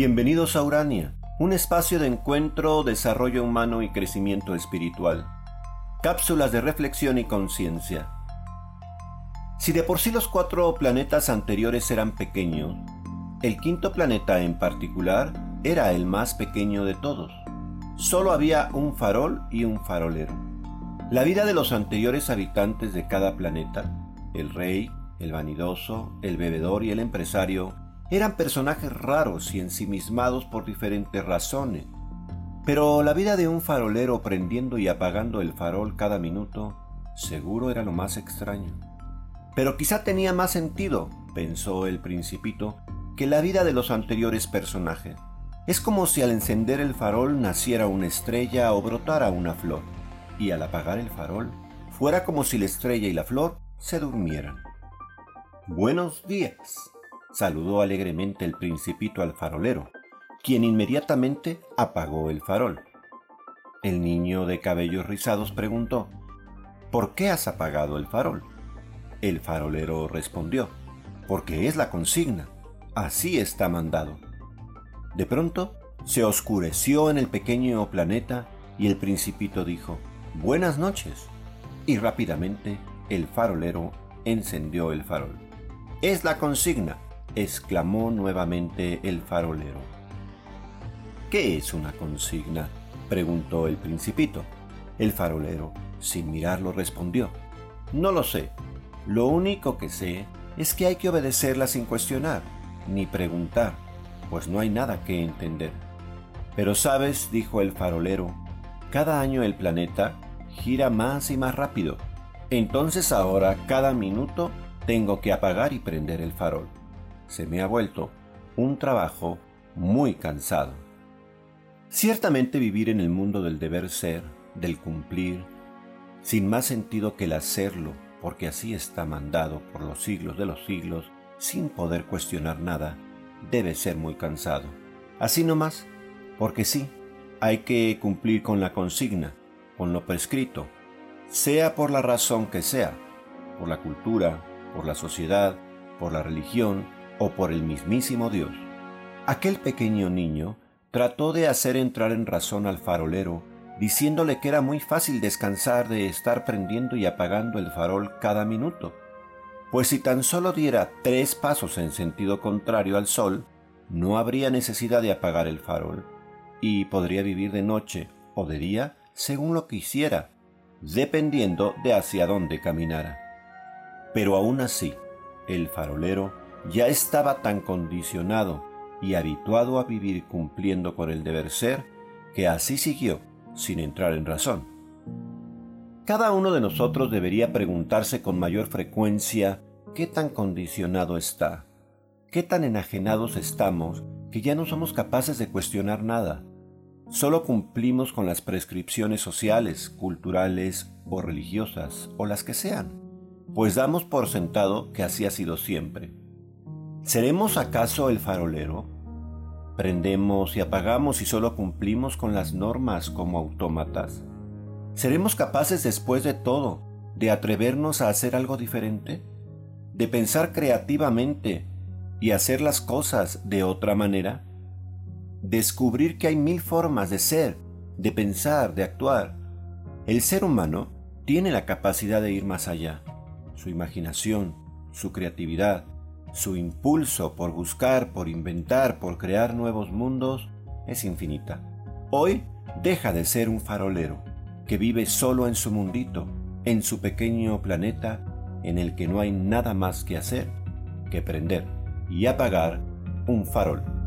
Bienvenidos a Urania, un espacio de encuentro, desarrollo humano y crecimiento espiritual. Cápsulas de reflexión y conciencia. Si de por sí los cuatro planetas anteriores eran pequeños, el quinto planeta en particular era el más pequeño de todos. Solo había un farol y un farolero. La vida de los anteriores habitantes de cada planeta, el rey, el vanidoso, el bebedor y el empresario, eran personajes raros y ensimismados por diferentes razones. Pero la vida de un farolero prendiendo y apagando el farol cada minuto, seguro era lo más extraño. Pero quizá tenía más sentido, pensó el principito, que la vida de los anteriores personajes. Es como si al encender el farol naciera una estrella o brotara una flor, y al apagar el farol fuera como si la estrella y la flor se durmieran. Buenos días, saludó alegremente el principito al farolero, quien inmediatamente apagó el farol. El niño de cabellos rizados preguntó, ¿Por qué has apagado el farol? El farolero respondió, porque es la consigna, así está mandado. De pronto se oscureció en el pequeño planeta y el principito dijo, Buenas noches. Y rápidamente el farolero encendió el farol. Es la consigna, exclamó nuevamente el farolero. ¿Qué es una consigna? preguntó el principito. El farolero, sin mirarlo, respondió. No lo sé. Lo único que sé es que hay que obedecerla sin cuestionar, ni preguntar, pues no hay nada que entender. Pero sabes, dijo el farolero, cada año el planeta gira más y más rápido. Entonces ahora cada minuto tengo que apagar y prender el farol. Se me ha vuelto un trabajo muy cansado. Ciertamente vivir en el mundo del deber ser, del cumplir, sin más sentido que el hacerlo, porque así está mandado por los siglos de los siglos, sin poder cuestionar nada, debe ser muy cansado. Así nomás, porque sí, hay que cumplir con la consigna, con lo prescrito, sea por la razón que sea, por la cultura, por la sociedad, por la religión o por el mismísimo Dios. Aquel pequeño niño trató de hacer entrar en razón al farolero, diciéndole que era muy fácil descansar de estar prendiendo y apagando el farol cada minuto, pues si tan solo diera tres pasos en sentido contrario al sol, no habría necesidad de apagar el farol, y podría vivir de noche o de día según lo que hiciera, dependiendo de hacia dónde caminara. Pero aún así, el farolero ya estaba tan condicionado y habituado a vivir cumpliendo con el deber ser, que así siguió, sin entrar en razón. Cada uno de nosotros debería preguntarse con mayor frecuencia qué tan condicionado está, qué tan enajenados estamos que ya no somos capaces de cuestionar nada. Solo cumplimos con las prescripciones sociales, culturales o religiosas, o las que sean pues damos por sentado que así ha sido siempre. ¿Seremos acaso el farolero? ¿Prendemos y apagamos y solo cumplimos con las normas como autómatas? ¿Seremos capaces después de todo de atrevernos a hacer algo diferente? ¿De pensar creativamente y hacer las cosas de otra manera? Descubrir que hay mil formas de ser, de pensar, de actuar. El ser humano tiene la capacidad de ir más allá su imaginación, su creatividad, su impulso por buscar, por inventar, por crear nuevos mundos es infinita. Hoy deja de ser un farolero que vive solo en su mundito, en su pequeño planeta en el que no hay nada más que hacer que prender y apagar un farol.